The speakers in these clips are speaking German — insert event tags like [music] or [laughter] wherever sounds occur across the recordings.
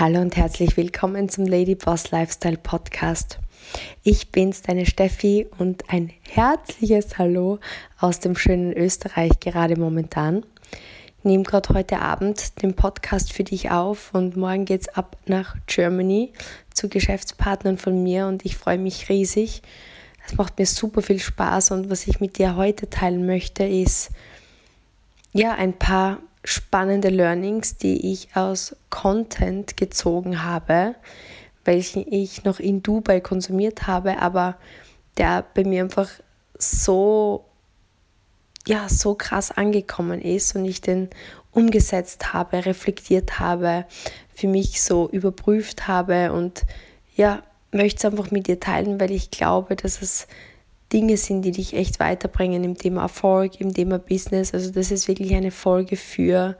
Hallo und herzlich willkommen zum Lady Boss Lifestyle Podcast. Ich bin's, deine Steffi und ein herzliches Hallo aus dem schönen Österreich gerade momentan. Ich nehme gerade heute Abend den Podcast für dich auf und morgen geht's ab nach Germany zu Geschäftspartnern von mir und ich freue mich riesig. Es macht mir super viel Spaß und was ich mit dir heute teilen möchte, ist ja ein paar spannende Learnings, die ich aus Content gezogen habe, welchen ich noch in Dubai konsumiert habe, aber der bei mir einfach so ja, so krass angekommen ist und ich den umgesetzt habe, reflektiert habe, für mich so überprüft habe und ja, möchte es einfach mit dir teilen, weil ich glaube, dass es Dinge sind, die dich echt weiterbringen im Thema Erfolg, im Thema Business. Also das ist wirklich eine Folge für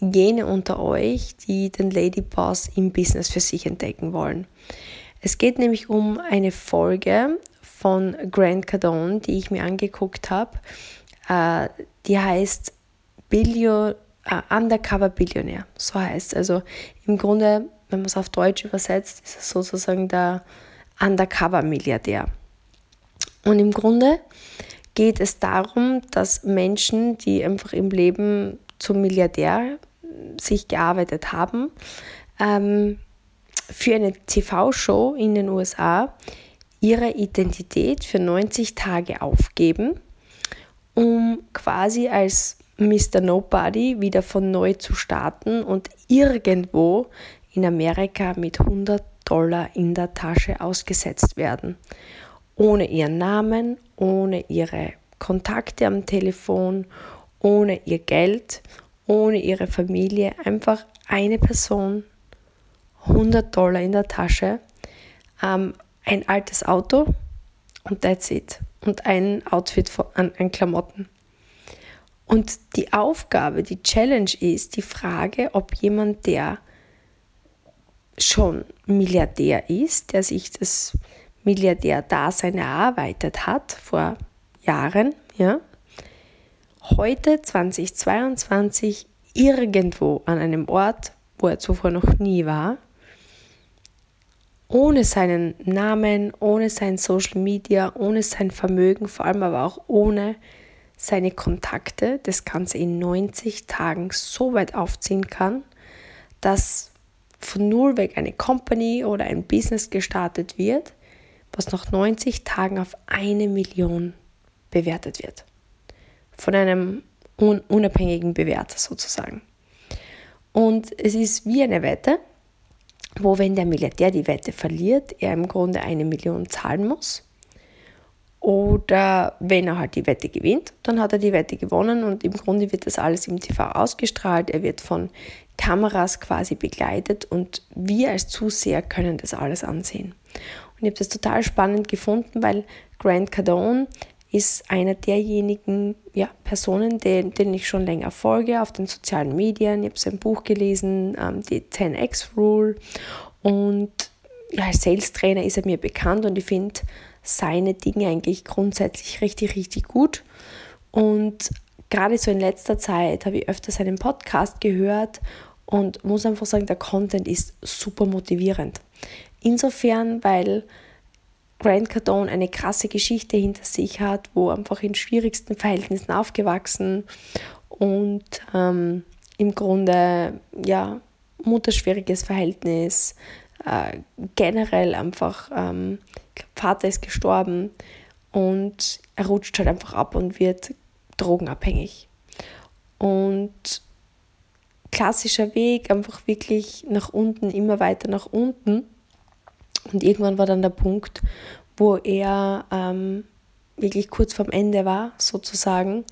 jene unter euch, die den Lady Boss im Business für sich entdecken wollen. Es geht nämlich um eine Folge von Grant Cardone, die ich mir angeguckt habe. Äh, die heißt Billion, uh, Undercover Billionär, so heißt es. Also im Grunde, wenn man es auf Deutsch übersetzt, ist es sozusagen der Undercover Milliardär. Und im Grunde geht es darum, dass Menschen, die einfach im Leben zum Milliardär sich gearbeitet haben, ähm, für eine TV-Show in den USA ihre Identität für 90 Tage aufgeben, um quasi als Mr. Nobody wieder von neu zu starten und irgendwo in Amerika mit 100 Dollar in der Tasche ausgesetzt werden ohne ihren Namen, ohne ihre Kontakte am Telefon, ohne ihr Geld, ohne ihre Familie, einfach eine Person, 100 Dollar in der Tasche, ähm, ein altes Auto und that's it. Und ein Outfit von, an, an Klamotten. Und die Aufgabe, die Challenge ist die Frage, ob jemand, der schon Milliardär ist, der sich das Milliardär-Dasein erarbeitet hat vor Jahren, ja, heute 2022 irgendwo an einem Ort, wo er zuvor noch nie war, ohne seinen Namen, ohne sein Social Media, ohne sein Vermögen, vor allem aber auch ohne seine Kontakte, das Ganze in 90 Tagen so weit aufziehen kann, dass von null weg eine Company oder ein Business gestartet wird, was nach 90 Tagen auf eine Million bewertet wird. Von einem un unabhängigen Bewerter sozusagen. Und es ist wie eine Wette, wo wenn der Milliardär die Wette verliert, er im Grunde eine Million zahlen muss. Oder wenn er halt die Wette gewinnt, dann hat er die Wette gewonnen und im Grunde wird das alles im TV ausgestrahlt. Er wird von Kameras quasi begleitet und wir als Zuseher können das alles ansehen. Und ich habe das total spannend gefunden, weil Grant Cardone ist einer derjenigen ja, Personen, den, den ich schon länger folge auf den sozialen Medien. Ich habe sein Buch gelesen, ähm, die 10x Rule. Und ja, als Sales-Trainer ist er mir bekannt und ich finde seine Dinge eigentlich grundsätzlich richtig, richtig gut. Und gerade so in letzter Zeit habe ich öfter seinen Podcast gehört und muss einfach sagen, der Content ist super motivierend. Insofern, weil Grant Cardone eine krasse Geschichte hinter sich hat, wo einfach in schwierigsten Verhältnissen aufgewachsen und ähm, im Grunde ja mutterschwieriges Verhältnis, äh, generell einfach, ähm, Vater ist gestorben und er rutscht halt einfach ab und wird drogenabhängig. Und klassischer Weg, einfach wirklich nach unten, immer weiter nach unten. Und irgendwann war dann der Punkt, wo er ähm, wirklich kurz vorm Ende war, sozusagen,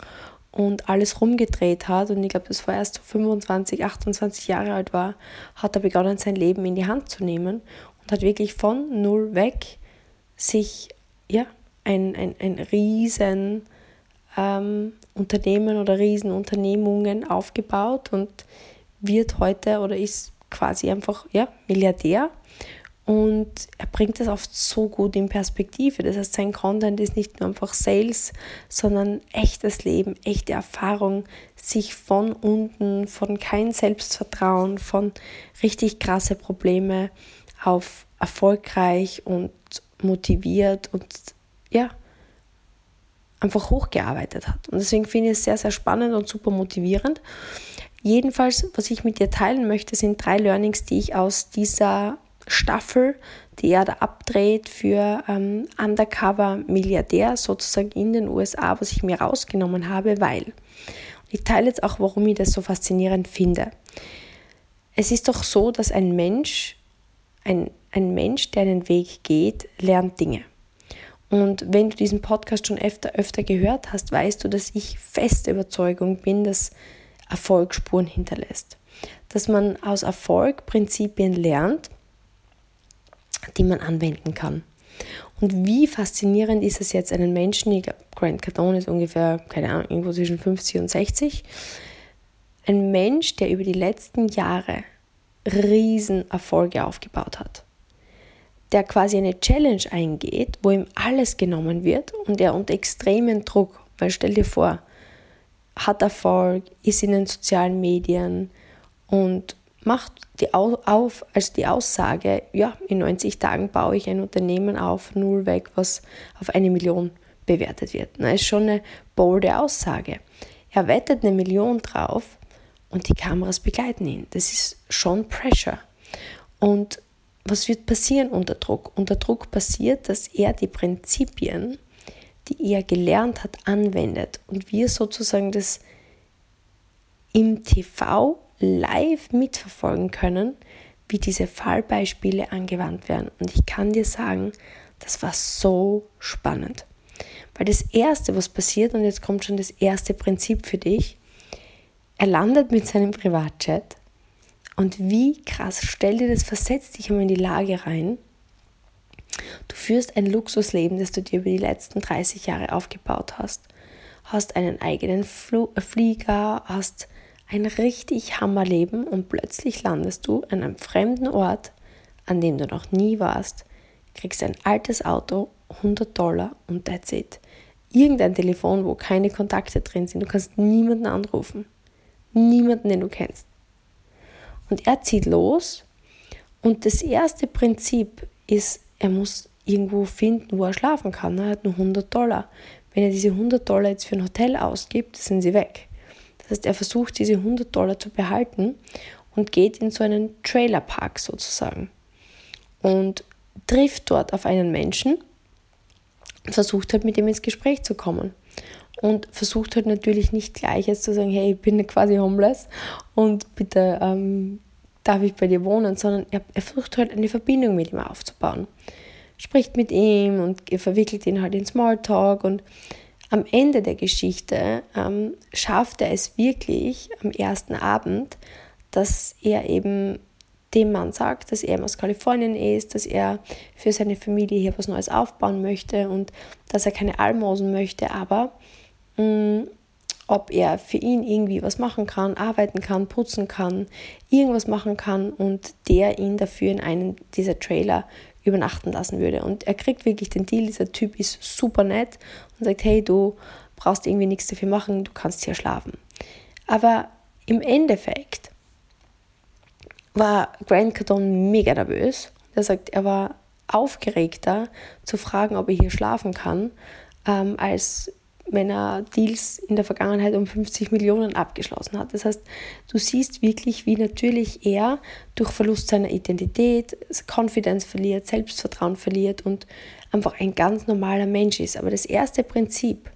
und alles rumgedreht hat. Und ich glaube, das war erst so 25, 28 Jahre alt war, hat er begonnen, sein Leben in die Hand zu nehmen und hat wirklich von null weg sich ja, ein, ein, ein riesen ähm, Unternehmen oder Riesenunternehmungen aufgebaut und wird heute oder ist quasi einfach ja, Milliardär und er bringt das oft so gut in Perspektive. Das heißt, sein Content ist nicht nur einfach Sales, sondern echtes Leben, echte Erfahrung, sich von unten, von kein Selbstvertrauen, von richtig krasse Probleme auf erfolgreich und motiviert und ja, einfach hochgearbeitet hat. Und deswegen finde ich es sehr, sehr spannend und super motivierend. Jedenfalls, was ich mit dir teilen möchte, sind drei Learnings, die ich aus dieser Staffel, die er da abdreht für ähm, Undercover-Milliardär sozusagen in den USA, was ich mir rausgenommen habe, weil. ich teile jetzt auch, warum ich das so faszinierend finde. Es ist doch so, dass ein Mensch, ein, ein Mensch, der einen Weg geht, lernt Dinge. Und wenn du diesen Podcast schon öfter, öfter gehört hast, weißt du, dass ich feste Überzeugung bin, dass Erfolg Spuren hinterlässt. Dass man aus Erfolg Prinzipien lernt, die man anwenden kann. Und wie faszinierend ist es jetzt, einen Menschen, ich glaube, Grant Cardone ist ungefähr, keine Ahnung, irgendwo zwischen 50 und 60, ein Mensch, der über die letzten Jahre Riesenerfolge aufgebaut hat, der quasi eine Challenge eingeht, wo ihm alles genommen wird und er unter extremen Druck, weil stell dir vor, hat Erfolg, ist in den sozialen Medien und macht die auf als die Aussage, ja, in 90 Tagen baue ich ein Unternehmen auf, null weg, was auf eine Million bewertet wird. Das ist schon eine bolde Aussage. Er wettet eine Million drauf und die Kameras begleiten ihn. Das ist schon Pressure. Und was wird passieren unter Druck? Unter Druck passiert, dass er die Prinzipien, die er gelernt hat, anwendet und wir sozusagen das im TV live mitverfolgen können, wie diese Fallbeispiele angewandt werden. Und ich kann dir sagen, das war so spannend. Weil das Erste, was passiert, und jetzt kommt schon das erste Prinzip für dich, er landet mit seinem Privatjet und wie krass, stell dir das, versetzt dich einmal in die Lage rein. Du führst ein Luxusleben, das du dir über die letzten 30 Jahre aufgebaut hast. Hast einen eigenen Fl Flieger, hast ein richtig Hammerleben und plötzlich landest du an einem fremden Ort, an dem du noch nie warst, kriegst ein altes Auto, 100 Dollar und that's it. Irgendein Telefon, wo keine Kontakte drin sind. Du kannst niemanden anrufen. Niemanden, den du kennst. Und er zieht los und das erste Prinzip ist, er muss irgendwo finden, wo er schlafen kann. Er hat nur 100 Dollar. Wenn er diese 100 Dollar jetzt für ein Hotel ausgibt, sind sie weg. Das heißt, er versucht diese 100 Dollar zu behalten und geht in so einen Trailerpark sozusagen und trifft dort auf einen Menschen versucht halt mit ihm ins Gespräch zu kommen. Und versucht halt natürlich nicht gleich jetzt zu sagen, hey, ich bin quasi homeless und bitte ähm, darf ich bei dir wohnen, sondern er, er versucht halt eine Verbindung mit ihm aufzubauen. Spricht mit ihm und verwickelt ihn halt in Smalltalk und am Ende der Geschichte ähm, schafft er es wirklich am ersten Abend, dass er eben dem Mann sagt, dass er aus Kalifornien ist, dass er für seine Familie hier was Neues aufbauen möchte und dass er keine Almosen möchte, aber mh, mm, ob er für ihn irgendwie was machen kann, arbeiten kann, putzen kann, irgendwas machen kann und der ihn dafür in einen dieser Trailer übernachten lassen würde. Und er kriegt wirklich den Deal, dieser Typ ist super nett und sagt, hey, du brauchst irgendwie nichts dafür machen, du kannst hier schlafen. Aber im Endeffekt war Grant Cardone mega nervös. Er sagt, er war aufgeregter zu fragen, ob er hier schlafen kann, ähm, als wenn er Deals in der Vergangenheit um 50 Millionen abgeschlossen hat. Das heißt, du siehst wirklich, wie natürlich er durch Verlust seiner Identität Confidence verliert, Selbstvertrauen verliert und einfach ein ganz normaler Mensch ist. Aber das erste Prinzip,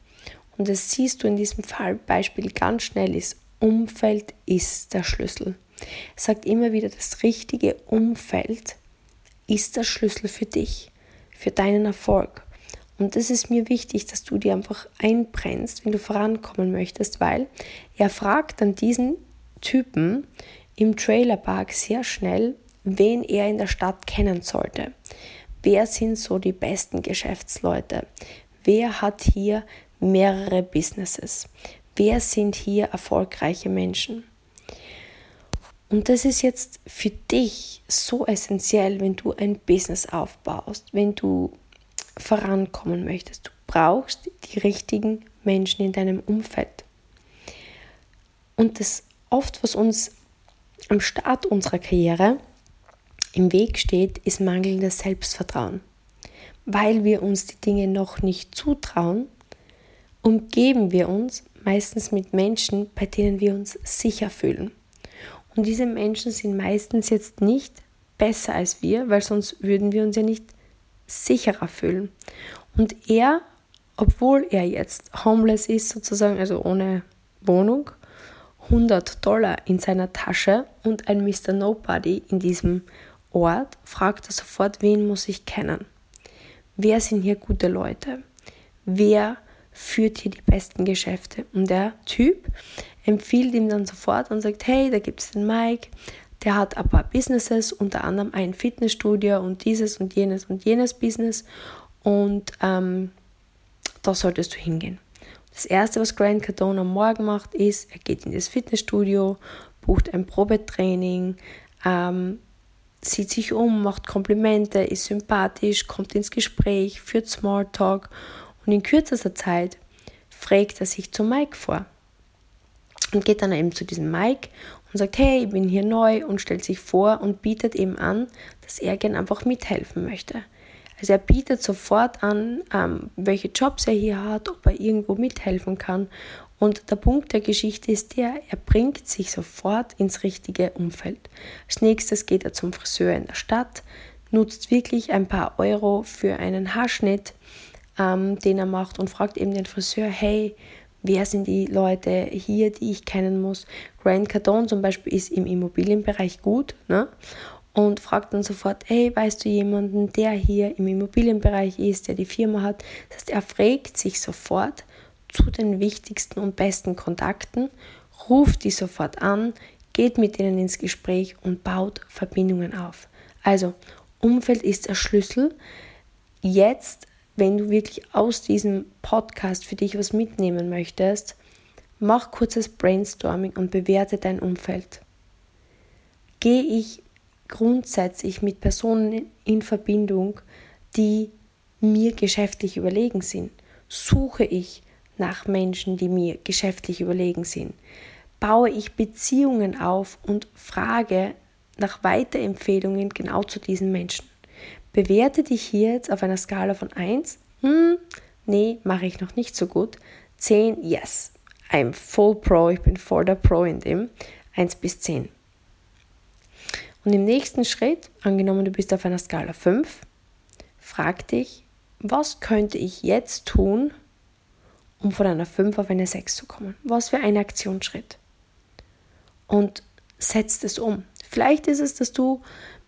und das siehst du in diesem Fallbeispiel ganz schnell, ist, Umfeld ist der Schlüssel. Er sagt immer wieder, das richtige Umfeld ist der Schlüssel für dich, für deinen Erfolg. Und das ist mir wichtig, dass du dir einfach einbrennst, wenn du vorankommen möchtest, weil er fragt dann diesen Typen im Trailerpark sehr schnell, wen er in der Stadt kennen sollte. Wer sind so die besten Geschäftsleute? Wer hat hier mehrere Businesses? Wer sind hier erfolgreiche Menschen? Und das ist jetzt für dich so essentiell, wenn du ein Business aufbaust, wenn du vorankommen möchtest. Du brauchst die richtigen Menschen in deinem Umfeld. Und das oft, was uns am Start unserer Karriere im Weg steht, ist mangelndes Selbstvertrauen. Weil wir uns die Dinge noch nicht zutrauen, umgeben wir uns meistens mit Menschen, bei denen wir uns sicher fühlen. Und diese Menschen sind meistens jetzt nicht besser als wir, weil sonst würden wir uns ja nicht sicherer fühlen. Und er, obwohl er jetzt homeless ist, sozusagen, also ohne Wohnung, 100 Dollar in seiner Tasche und ein Mr. Nobody in diesem Ort, fragt er sofort, wen muss ich kennen? Wer sind hier gute Leute? Wer führt hier die besten Geschäfte? Und der Typ empfiehlt ihm dann sofort und sagt, hey, da gibt es den Mike, der hat ein paar Businesses, unter anderem ein Fitnessstudio und dieses und jenes und jenes Business und ähm, da solltest du hingehen. Das erste, was Grant Cardone am Morgen macht, ist, er geht in das Fitnessstudio, bucht ein Probetraining, ähm, sieht sich um, macht Komplimente, ist sympathisch, kommt ins Gespräch, führt Smalltalk und in kürzester Zeit fragt er sich zu Mike vor. Und geht dann eben zu diesem Mike und sagt, hey, ich bin hier neu und stellt sich vor und bietet eben an, dass er gern einfach mithelfen möchte. Also er bietet sofort an, ähm, welche Jobs er hier hat, ob er irgendwo mithelfen kann. Und der Punkt der Geschichte ist der, er bringt sich sofort ins richtige Umfeld. Als nächstes geht er zum Friseur in der Stadt, nutzt wirklich ein paar Euro für einen Haarschnitt, ähm, den er macht und fragt eben den Friseur, hey, wer sind die Leute hier, die ich kennen muss. Grant Cardone zum Beispiel ist im Immobilienbereich gut ne? und fragt dann sofort, hey, weißt du jemanden, der hier im Immobilienbereich ist, der die Firma hat? Das heißt, er fragt sich sofort zu den wichtigsten und besten Kontakten, ruft die sofort an, geht mit ihnen ins Gespräch und baut Verbindungen auf. Also, Umfeld ist der Schlüssel. Jetzt, wenn du wirklich aus diesem Podcast für dich was mitnehmen möchtest, mach kurzes Brainstorming und bewerte dein Umfeld. Gehe ich grundsätzlich mit Personen in Verbindung, die mir geschäftlich überlegen sind? Suche ich nach Menschen, die mir geschäftlich überlegen sind? Baue ich Beziehungen auf und frage nach Weiterempfehlungen genau zu diesen Menschen? Bewerte dich hier jetzt auf einer Skala von 1, hm, nee, mache ich noch nicht so gut, 10, yes, I'm full pro, ich bin voll der Pro in dem, 1 bis 10. Und im nächsten Schritt, angenommen du bist auf einer Skala 5, frag dich, was könnte ich jetzt tun, um von einer 5 auf eine 6 zu kommen? Was für ein Aktionsschritt? Und setzt es um. Vielleicht ist es, dass du,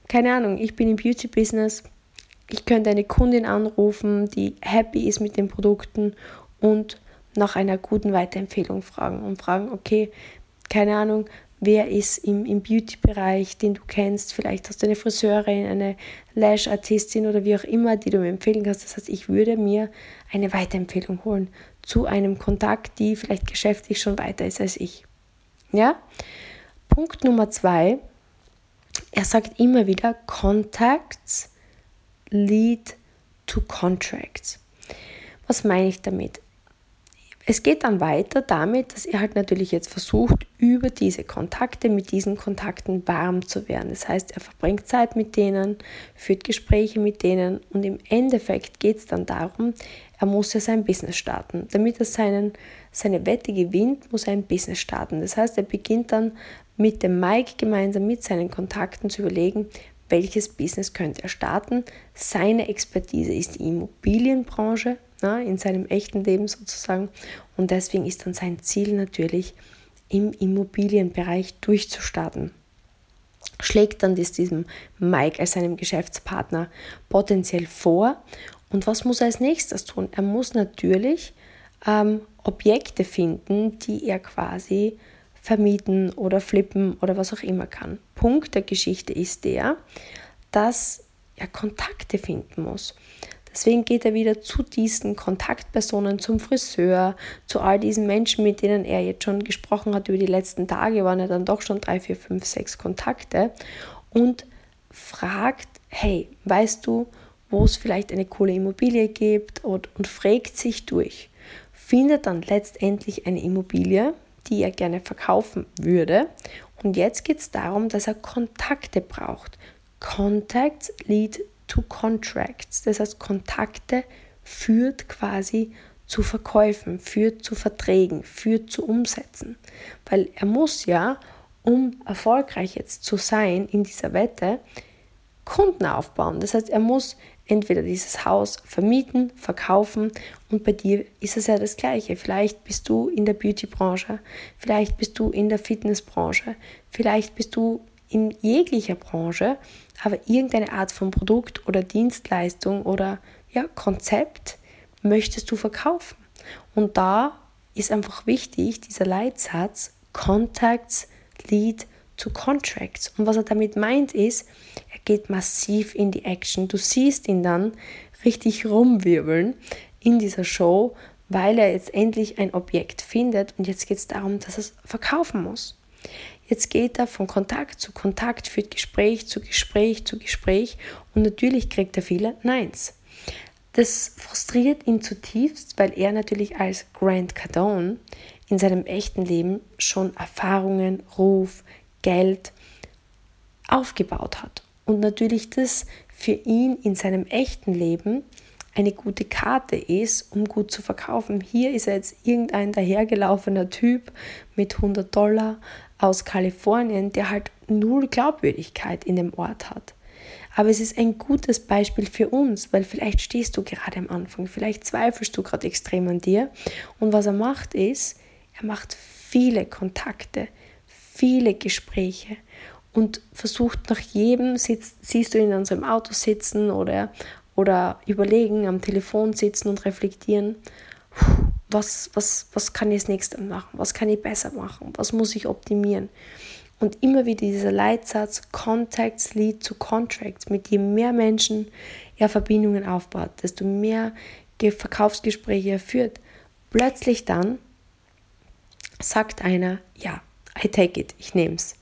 keine Ahnung, ich bin im Beauty-Business, ich könnte eine Kundin anrufen, die happy ist mit den Produkten und nach einer guten Weiterempfehlung fragen und fragen, okay, keine Ahnung, wer ist im, im Beauty-Bereich, den du kennst. Vielleicht hast du eine Friseurin, eine Lash-Artistin oder wie auch immer, die du mir empfehlen kannst. Das heißt, ich würde mir eine Weiterempfehlung holen zu einem Kontakt, die vielleicht geschäftlich schon weiter ist als ich. Ja? Punkt Nummer zwei. Er sagt immer wieder, Contacts lead to contracts. Was meine ich damit? Es geht dann weiter damit, dass er halt natürlich jetzt versucht, über diese Kontakte, mit diesen Kontakten warm zu werden. Das heißt, er verbringt Zeit mit denen, führt Gespräche mit denen und im Endeffekt geht es dann darum, er muss ja sein Business starten. Damit er seinen, seine Wette gewinnt, muss er ein Business starten. Das heißt, er beginnt dann mit dem Mike gemeinsam mit seinen Kontakten zu überlegen, welches Business könnte er starten. Seine Expertise ist die Immobilienbranche na, in seinem echten Leben sozusagen. Und deswegen ist dann sein Ziel natürlich, im Immobilienbereich durchzustarten. Schlägt dann das diesem Mike als seinem Geschäftspartner potenziell vor. Und was muss er als nächstes tun? Er muss natürlich ähm, Objekte finden, die er quasi vermieten oder flippen oder was auch immer kann. Punkt der Geschichte ist der, dass er Kontakte finden muss. Deswegen geht er wieder zu diesen Kontaktpersonen, zum Friseur, zu all diesen Menschen, mit denen er jetzt schon gesprochen hat über die letzten Tage, waren ja dann doch schon drei, vier, fünf, sechs Kontakte und fragt, hey, weißt du, wo es vielleicht eine coole Immobilie gibt und, und fragt sich durch. Findet dann letztendlich eine Immobilie, die er gerne verkaufen würde. Und jetzt geht es darum, dass er Kontakte braucht. Contacts lead to contracts. Das heißt, Kontakte führt quasi zu Verkäufen, führt zu Verträgen, führt zu Umsätzen. Weil er muss ja, um erfolgreich jetzt zu sein in dieser Wette, Kunden aufbauen. Das heißt, er muss entweder dieses Haus vermieten, verkaufen und bei dir ist es ja das gleiche. Vielleicht bist du in der Beauty-Branche, vielleicht bist du in der Fitness-Branche, vielleicht bist du in jeglicher Branche, aber irgendeine Art von Produkt oder Dienstleistung oder ja, Konzept möchtest du verkaufen. Und da ist einfach wichtig, dieser Leitsatz, Contacts lead to Contracts. Und was er damit meint ist, er geht massiv in die Action. Du siehst ihn dann richtig rumwirbeln in dieser Show, weil er jetzt endlich ein Objekt findet und jetzt geht es darum, dass er es verkaufen muss. Jetzt geht er von Kontakt zu Kontakt, führt Gespräch zu Gespräch zu Gespräch und natürlich kriegt er viele Neins. Das frustriert ihn zutiefst, weil er natürlich als Grant Cardone in seinem echten Leben schon Erfahrungen, Ruf, Geld aufgebaut hat. Und natürlich das für ihn in seinem echten Leben eine gute Karte ist, um gut zu verkaufen. Hier ist er jetzt irgendein dahergelaufener Typ mit 100 Dollar aus Kalifornien, der halt null Glaubwürdigkeit in dem Ort hat. Aber es ist ein gutes Beispiel für uns, weil vielleicht stehst du gerade am Anfang, vielleicht zweifelst du gerade extrem an dir. Und was er macht ist, er macht viele Kontakte, viele Gespräche und versucht nach jedem, sitzt, siehst du ihn an seinem Auto sitzen oder, oder überlegen, am Telefon sitzen und reflektieren, was, was, was kann ich als nächstes machen, was kann ich besser machen, was muss ich optimieren. Und immer wieder dieser Leitsatz, Contacts lead to Contracts, mit je mehr Menschen er Verbindungen aufbaut, desto mehr Verkaufsgespräche er führt. Plötzlich dann sagt einer, ja, I take it, ich nehme es.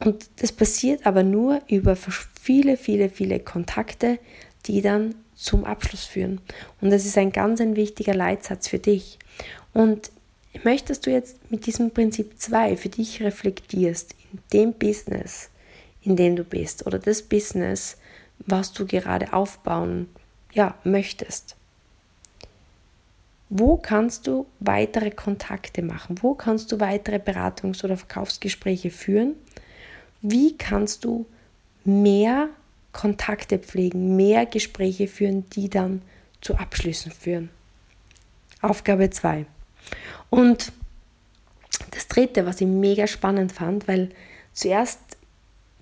Und das passiert aber nur über viele, viele, viele Kontakte, die dann zum Abschluss führen. Und das ist ein ganz ein wichtiger Leitsatz für dich. Und möchtest du jetzt mit diesem Prinzip 2 für dich reflektierst in dem Business, in dem du bist oder das Business, was du gerade aufbauen ja, möchtest. Wo kannst du weitere Kontakte machen? Wo kannst du weitere Beratungs- oder Verkaufsgespräche führen? Wie kannst du mehr Kontakte pflegen, mehr Gespräche führen, die dann zu Abschlüssen führen? Aufgabe 2. Und das dritte, was ich mega spannend fand, weil zuerst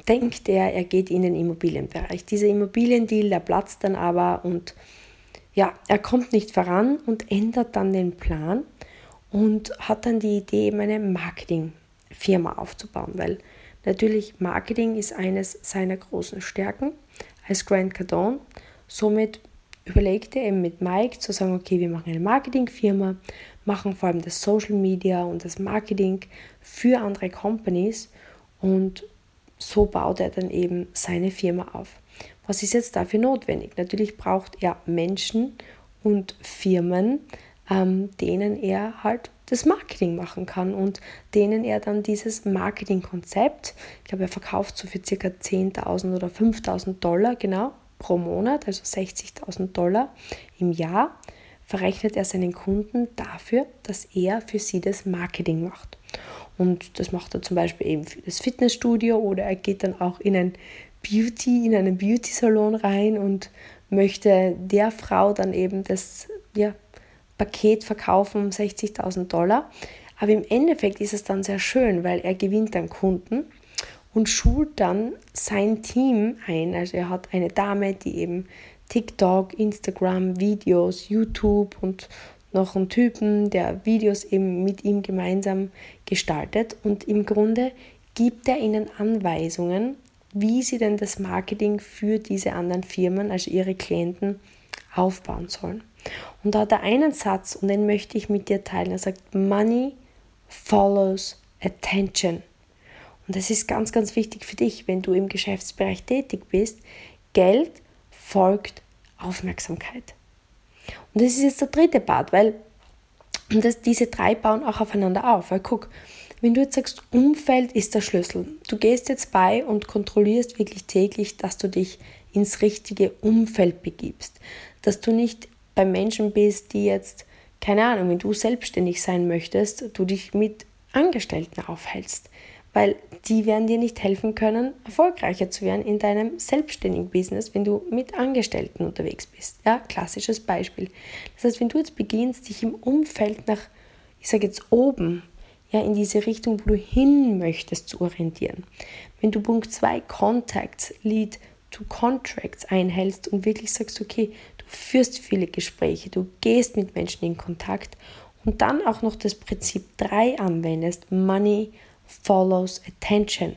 denkt er, er geht in den Immobilienbereich. Dieser Immobiliendeal, der platzt dann aber und ja, er kommt nicht voran und ändert dann den Plan und hat dann die Idee, eben eine Marketingfirma aufzubauen, weil natürlich Marketing ist eines seiner großen Stärken als Grant Cardone. Somit überlegte er eben mit Mike zu sagen, okay, wir machen eine Marketingfirma, machen vor allem das Social Media und das Marketing für andere Companies und so baut er dann eben seine Firma auf. Was ist jetzt dafür notwendig? Natürlich braucht er Menschen und Firmen, ähm, denen er halt das Marketing machen kann und denen er dann dieses Marketingkonzept, ich glaube, er verkauft so für ca. 10.000 oder 5.000 Dollar genau pro Monat, also 60.000 Dollar im Jahr, verrechnet er seinen Kunden dafür, dass er für sie das Marketing macht. Und das macht er zum Beispiel eben für das Fitnessstudio oder er geht dann auch in ein Beauty, in einen Beauty-Salon rein und möchte der Frau dann eben das ja, Paket verkaufen um 60.000 Dollar. Aber im Endeffekt ist es dann sehr schön, weil er gewinnt dann Kunden und schult dann sein Team ein. Also er hat eine Dame, die eben TikTok, Instagram, Videos, YouTube und noch einen Typen, der Videos eben mit ihm gemeinsam gestaltet. Und im Grunde gibt er ihnen Anweisungen, wie sie denn das Marketing für diese anderen Firmen, also ihre Klienten, aufbauen sollen. Und da hat er einen Satz und den möchte ich mit dir teilen. Er sagt, Money follows attention. Und das ist ganz, ganz wichtig für dich, wenn du im Geschäftsbereich tätig bist. Geld folgt Aufmerksamkeit. Und das ist jetzt der dritte Part, weil das, diese drei bauen auch aufeinander auf. Weil guck, wenn du jetzt sagst, Umfeld ist der Schlüssel, du gehst jetzt bei und kontrollierst wirklich täglich, dass du dich ins richtige Umfeld begibst, dass du nicht bei Menschen bist, die jetzt, keine Ahnung, wenn du selbstständig sein möchtest, du dich mit Angestellten aufhältst, weil die werden dir nicht helfen können, erfolgreicher zu werden in deinem selbstständigen Business, wenn du mit Angestellten unterwegs bist. Ja, klassisches Beispiel. Das heißt, wenn du jetzt beginnst, dich im Umfeld nach, ich sage jetzt oben, ja, in diese Richtung, wo du hin möchtest, zu orientieren. Wenn du Punkt 2 Contacts, Lead to Contracts einhältst und wirklich sagst, okay, du führst viele Gespräche, du gehst mit Menschen in Kontakt und dann auch noch das Prinzip 3 anwendest, Money follows attention.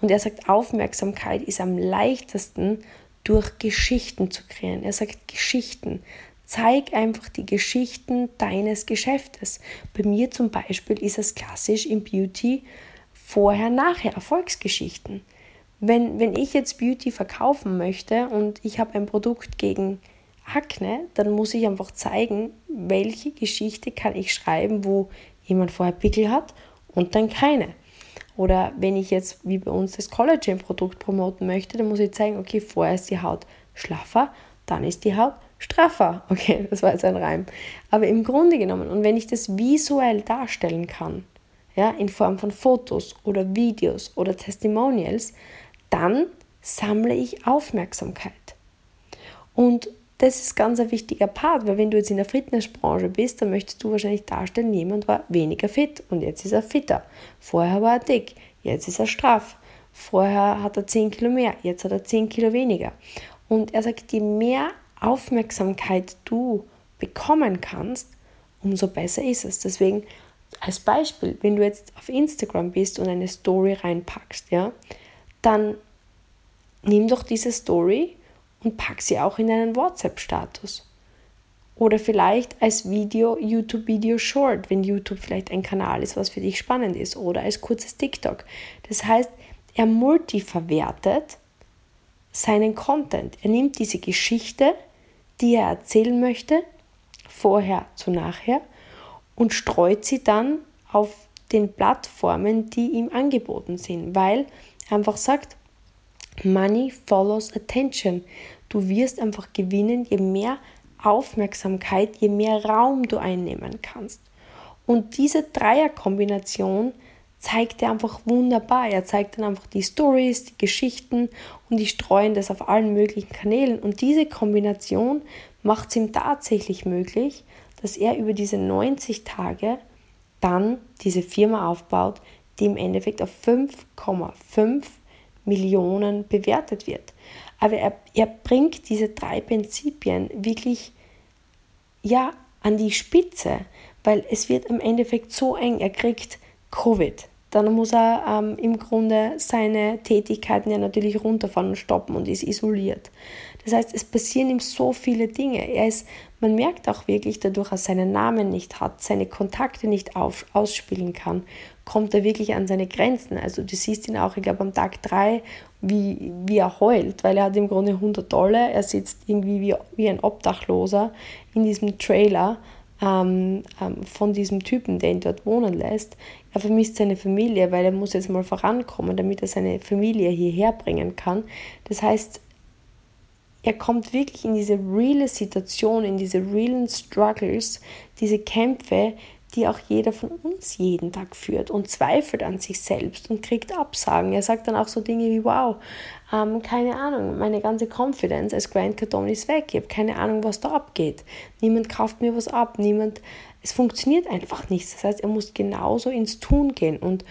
Und er sagt, Aufmerksamkeit ist am leichtesten durch Geschichten zu kreieren. Er sagt Geschichten. Zeig einfach die Geschichten deines Geschäftes. Bei mir zum Beispiel ist es klassisch im Beauty vorher, nachher Erfolgsgeschichten. Wenn, wenn ich jetzt Beauty verkaufen möchte und ich habe ein Produkt gegen Akne, dann muss ich einfach zeigen, welche Geschichte kann ich schreiben, wo jemand vorher Pickel hat und dann keine. Oder wenn ich jetzt wie bei uns das Collagen-Produkt promoten möchte, dann muss ich zeigen, okay, vorher ist die Haut schlaffer, dann ist die Haut straffer. [laughs] Okay, das war jetzt ein Reim. Aber im Grunde genommen, und wenn ich das visuell darstellen kann, ja, in Form von Fotos oder Videos oder Testimonials, dann sammle ich Aufmerksamkeit. Und das ist ganz ein wichtiger Part, weil wenn du jetzt in der Fitnessbranche bist, dann möchtest du wahrscheinlich darstellen, jemand war weniger fit und jetzt ist er fitter. Vorher war er dick, jetzt ist er straff. Vorher hat er 10 Kilo mehr, jetzt hat er 10 Kilo weniger. Und er sagt, je mehr Aufmerksamkeit du bekommen kannst, umso besser ist es. Deswegen als Beispiel, wenn du jetzt auf Instagram bist und eine Story reinpackst, ja, dann nimm doch diese Story und pack sie auch in einen WhatsApp-Status. Oder vielleicht als Video, YouTube-Video Short, wenn YouTube vielleicht ein Kanal ist, was für dich spannend ist. Oder als kurzes TikTok. Das heißt, er multiverwertet seinen Content. Er nimmt diese Geschichte, die er erzählen möchte, vorher zu nachher, und streut sie dann auf den Plattformen, die ihm angeboten sind, weil er einfach sagt, Money follows attention. Du wirst einfach gewinnen, je mehr Aufmerksamkeit, je mehr Raum du einnehmen kannst. Und diese Dreierkombination zeigt er einfach wunderbar. Er zeigt dann einfach die Stories, die Geschichten und die streuen das auf allen möglichen Kanälen. Und diese Kombination macht es ihm tatsächlich möglich, dass er über diese 90 Tage dann diese Firma aufbaut, die im Endeffekt auf 5,5 Millionen bewertet wird. Aber er, er bringt diese drei Prinzipien wirklich ja, an die Spitze, weil es wird im Endeffekt so eng. Er kriegt Covid. Dann muss er ähm, im Grunde seine Tätigkeiten ja natürlich runterfahren und stoppen und ist isoliert. Das heißt, es passieren ihm so viele Dinge. Er ist, man merkt auch wirklich dadurch, dass er seinen Namen nicht hat, seine Kontakte nicht auf, ausspielen kann, kommt er wirklich an seine Grenzen. Also du siehst ihn auch, ich glaube, am Tag 3, wie, wie er heult, weil er hat im Grunde 100 Dollar, er sitzt irgendwie wie, wie ein Obdachloser in diesem Trailer ähm, ähm, von diesem Typen, der ihn dort wohnen lässt. Er vermisst seine Familie, weil er muss jetzt mal vorankommen, damit er seine Familie hierher bringen kann. Das heißt, er kommt wirklich in diese reale Situation, in diese realen Struggles, diese Kämpfe, die auch jeder von uns jeden Tag führt und zweifelt an sich selbst und kriegt Absagen. Er sagt dann auch so Dinge wie, wow, ähm, keine Ahnung, meine ganze Confidence als Grant Cardone ist weg, ich habe keine Ahnung, was da abgeht. Niemand kauft mir was ab, niemand, es funktioniert einfach nicht. Das heißt, er muss genauso ins Tun gehen und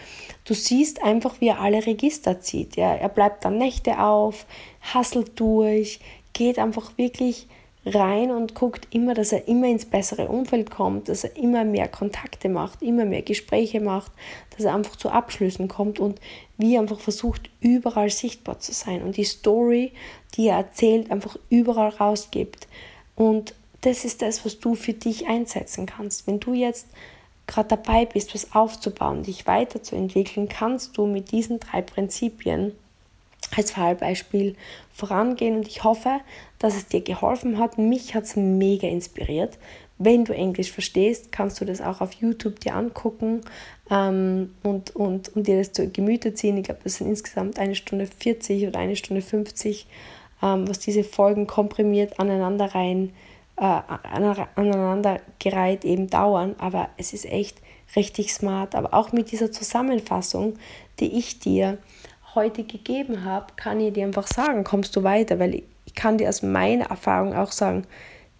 du siehst einfach, wie er alle Register zieht. Ja? Er bleibt dann Nächte auf, hasselt durch, geht einfach wirklich rein und guckt immer, dass er immer ins bessere Umfeld kommt, dass er immer mehr Kontakte macht, immer mehr Gespräche macht, dass er einfach zu Abschlüssen kommt und wie einfach versucht, überall sichtbar zu sein und die Story, die er erzählt, einfach überall rausgibt. Und das ist das, was du für dich einsetzen kannst. Wenn du jetzt gerade dabei bist, was aufzubauen, dich weiterzuentwickeln, kannst du mit diesen drei Prinzipien als Fallbeispiel vorangehen und ich hoffe, dass es dir geholfen hat. Mich hat es mega inspiriert. Wenn du Englisch verstehst, kannst du das auch auf YouTube dir angucken ähm, und, und, und dir das zu Gemüte ziehen. Ich glaube, das sind insgesamt eine Stunde 40 oder eine Stunde 50, ähm, was diese Folgen komprimiert aneinander rein, äh, aneinandergereiht eben dauern. Aber es ist echt richtig smart. Aber auch mit dieser Zusammenfassung, die ich dir heute gegeben habe, kann ich dir einfach sagen, kommst du weiter, weil ich, kann dir aus meiner Erfahrung auch sagen,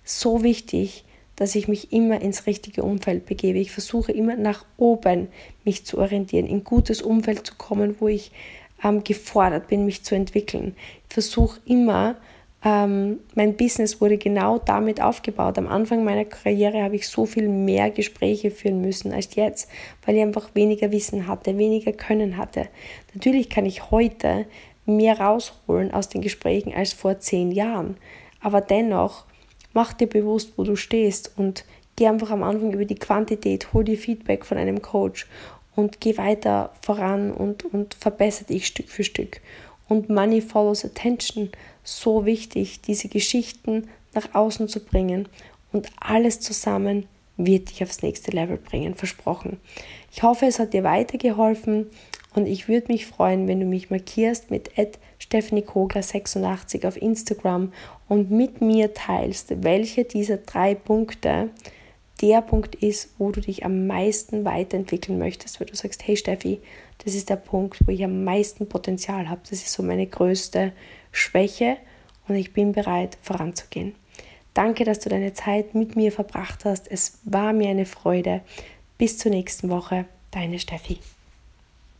so wichtig, dass ich mich immer ins richtige Umfeld begebe. Ich versuche immer nach oben mich zu orientieren, in gutes Umfeld zu kommen, wo ich ähm, gefordert bin, mich zu entwickeln. Ich versuche immer, ähm, mein Business wurde genau damit aufgebaut. Am Anfang meiner Karriere habe ich so viel mehr Gespräche führen müssen als jetzt, weil ich einfach weniger Wissen hatte, weniger Können hatte. Natürlich kann ich heute mehr rausholen aus den Gesprächen als vor zehn Jahren, aber dennoch mach dir bewusst, wo du stehst und geh einfach am Anfang über die Quantität, hol dir Feedback von einem Coach und geh weiter voran und, und verbessere dich Stück für Stück. Und Money follows attention, so wichtig, diese Geschichten nach außen zu bringen und alles zusammen wird dich aufs nächste Level bringen, versprochen. Ich hoffe, es hat dir weitergeholfen und ich würde mich freuen, wenn du mich markierst mit Stephanie Kogler 86 auf Instagram und mit mir teilst, welche dieser drei Punkte der Punkt ist, wo du dich am meisten weiterentwickeln möchtest, weil du sagst, hey Steffi, das ist der Punkt, wo ich am meisten Potenzial habe. Das ist so meine größte Schwäche und ich bin bereit voranzugehen. Danke, dass du deine Zeit mit mir verbracht hast. Es war mir eine Freude. Bis zur nächsten Woche, deine Steffi.